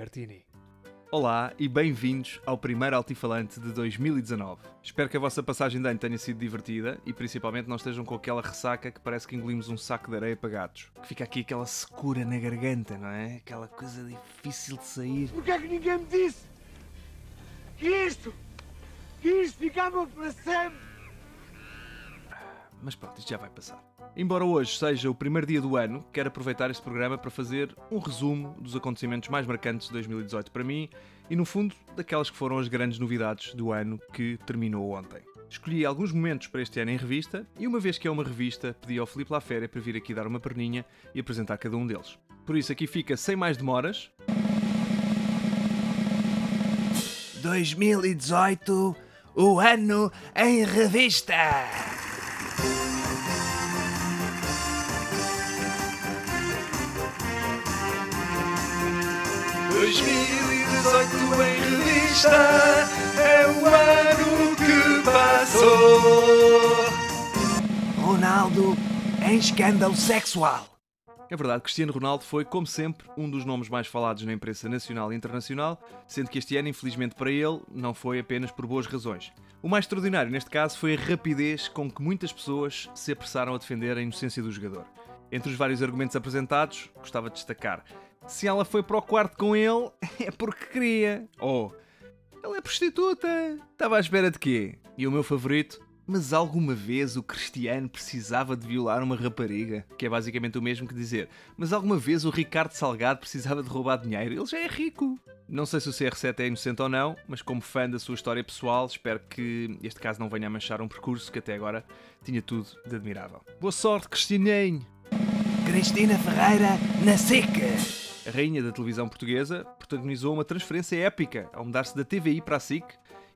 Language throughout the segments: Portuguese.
Bertini. Olá e bem-vindos ao primeiro Altifalante de 2019. Espero que a vossa passagem de ano tenha sido divertida e principalmente não estejam com aquela ressaca que parece que engolimos um saco de areia para gatos. Que fica aqui aquela secura na garganta, não é? Aquela coisa difícil de sair. Porquê é que ninguém me disse que isto, que isto ficava para sempre? Mas pronto, isto já vai passar. Embora hoje seja o primeiro dia do ano, quero aproveitar este programa para fazer um resumo dos acontecimentos mais marcantes de 2018 para mim e, no fundo, daquelas que foram as grandes novidades do ano que terminou ontem. Escolhi alguns momentos para este ano em revista e, uma vez que é uma revista, pedi ao Filipe Laféria para vir aqui dar uma perninha e apresentar cada um deles. Por isso, aqui fica sem mais demoras. 2018, o ano em revista! Em revista é o ano que passou. Ronaldo em escândalo sexual. É verdade, Cristiano Ronaldo foi, como sempre, um dos nomes mais falados na imprensa nacional e internacional, sendo que este ano, infelizmente para ele, não foi apenas por boas razões. O mais extraordinário neste caso foi a rapidez com que muitas pessoas se apressaram a defender a inocência do jogador. Entre os vários argumentos apresentados, gostava de destacar se ela foi para o quarto com ele, é porque queria. Ou, oh, ela é prostituta. Estava à espera de quê? E o meu favorito? Mas alguma vez o Cristiano precisava de violar uma rapariga? Que é basicamente o mesmo que dizer. Mas alguma vez o Ricardo Salgado precisava de roubar dinheiro? Ele já é rico. Não sei se o CR7 é inocente ou não, mas como fã da sua história pessoal, espero que este caso não venha a manchar um percurso que até agora tinha tudo de admirável. Boa sorte, Cristianinho! Cristina Ferreira na seca! A rainha da televisão portuguesa protagonizou uma transferência épica ao mudar-se da TVI para a SIC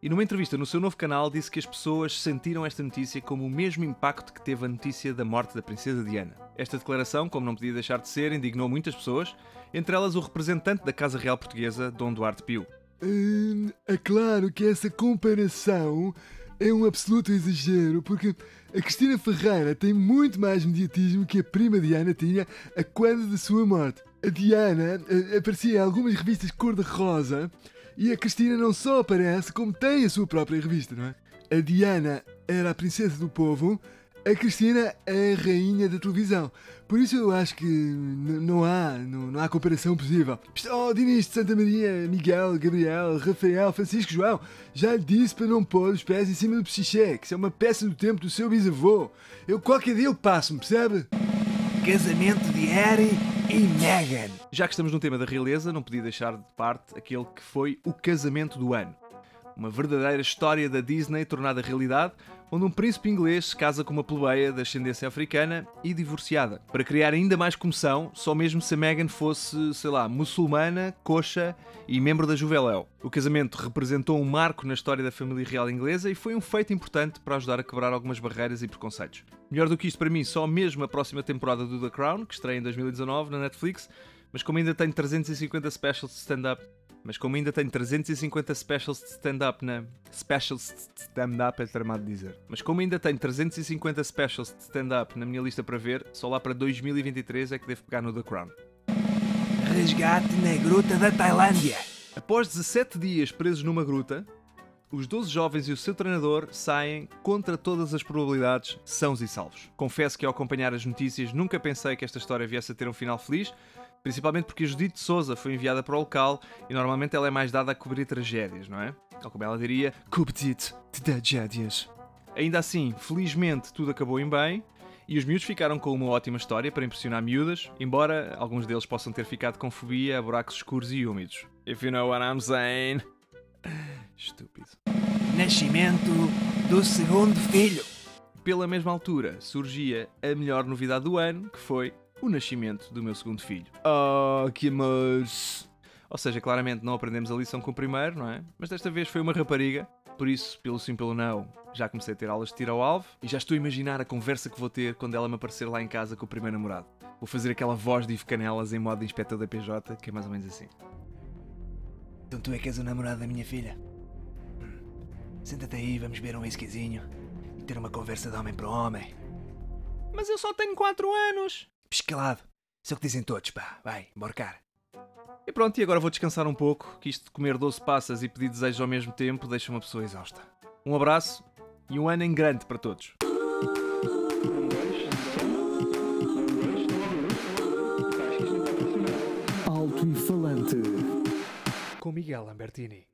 e numa entrevista no seu novo canal disse que as pessoas sentiram esta notícia como o mesmo impacto que teve a notícia da morte da princesa Diana. Esta declaração, como não podia deixar de ser, indignou muitas pessoas, entre elas o representante da Casa Real Portuguesa, Dom Duarte Pio. Hum, é claro que essa comparação é um absoluto exagero, porque a Cristina Ferreira tem muito mais mediatismo que a prima Diana tinha a quando da sua morte a Diana uh, aparecia em algumas revistas cor-de-rosa e a Cristina não só aparece, como tem a sua própria revista, não é? A Diana era a princesa do povo, a Cristina é a rainha da televisão. Por isso eu acho que não há, não, há comparação possível. Oh, Dinis de Santa Maria, Miguel, Gabriel, Rafael, Francisco, João, já lhe disse para não pôr os pés em cima do psiché, que isso é uma peça do tempo do seu bisavô. Eu qualquer dia eu passo-me, percebe? Casamento de Harry e Meghan. Já que estamos no tema da realeza, não podia deixar de parte aquele que foi o casamento do ano. Uma verdadeira história da Disney tornada realidade, onde um príncipe inglês se casa com uma plebeia de ascendência africana e divorciada. Para criar ainda mais comoção, só mesmo se a Meghan fosse, sei lá, muçulmana, coxa e membro da Juveléu. O casamento representou um marco na história da família real inglesa e foi um feito importante para ajudar a quebrar algumas barreiras e preconceitos. Melhor do que isto para mim, só mesmo a próxima temporada do The Crown, que estreia em 2019 na Netflix, mas como ainda tem 350 specials de stand-up mas como ainda tenho 350 specials de stand-up na. Specials de stand-up é tramado dizer. Mas como ainda tenho 350 specials de stand-up na minha lista para ver, só lá para 2023 é que devo pegar no The Crown. Resgate na Gruta da Tailândia. Após 17 dias presos numa gruta, os 12 jovens e o seu treinador saem contra todas as probabilidades sãos e salvos. Confesso que ao acompanhar as notícias nunca pensei que esta história viesse a ter um final feliz, Principalmente porque a Judite Souza foi enviada para o local e normalmente ela é mais dada a cobrir tragédias, não é? Ou como ela diria, Cobdite de tragédias. Ainda assim, felizmente tudo acabou em bem e os miúdos ficaram com uma ótima história para impressionar miúdas, embora alguns deles possam ter ficado com fobia a buracos escuros e úmidos. If you know what I'm saying. Estúpido. Nascimento do segundo filho. Pela mesma altura surgia a melhor novidade do ano, que foi o nascimento do meu segundo filho. Oh, que amor! Ou seja, claramente não aprendemos a lição com o primeiro, não é? Mas desta vez foi uma rapariga, por isso, pelo sim pelo não, já comecei a ter aulas de tiro ao alvo e já estou a imaginar a conversa que vou ter quando ela me aparecer lá em casa com o primeiro namorado. Vou fazer aquela voz de Ivo Canelas em modo de inspector da PJ, que é mais ou menos assim. Então tu é que és o namorado da minha filha? Hum. Senta-te aí, vamos beber um whiskyzinho e ter uma conversa de homem para homem. Mas eu só tenho 4 anos! Pescalado. Isso é o que dizem todos, pá. Vai, emborcar. E pronto, e agora vou descansar um pouco, que isto de comer 12 passas e pedir desejos ao mesmo tempo deixa uma pessoa exausta. Um abraço e um ano em grande para todos. Alto e falante. Com Miguel Lambertini.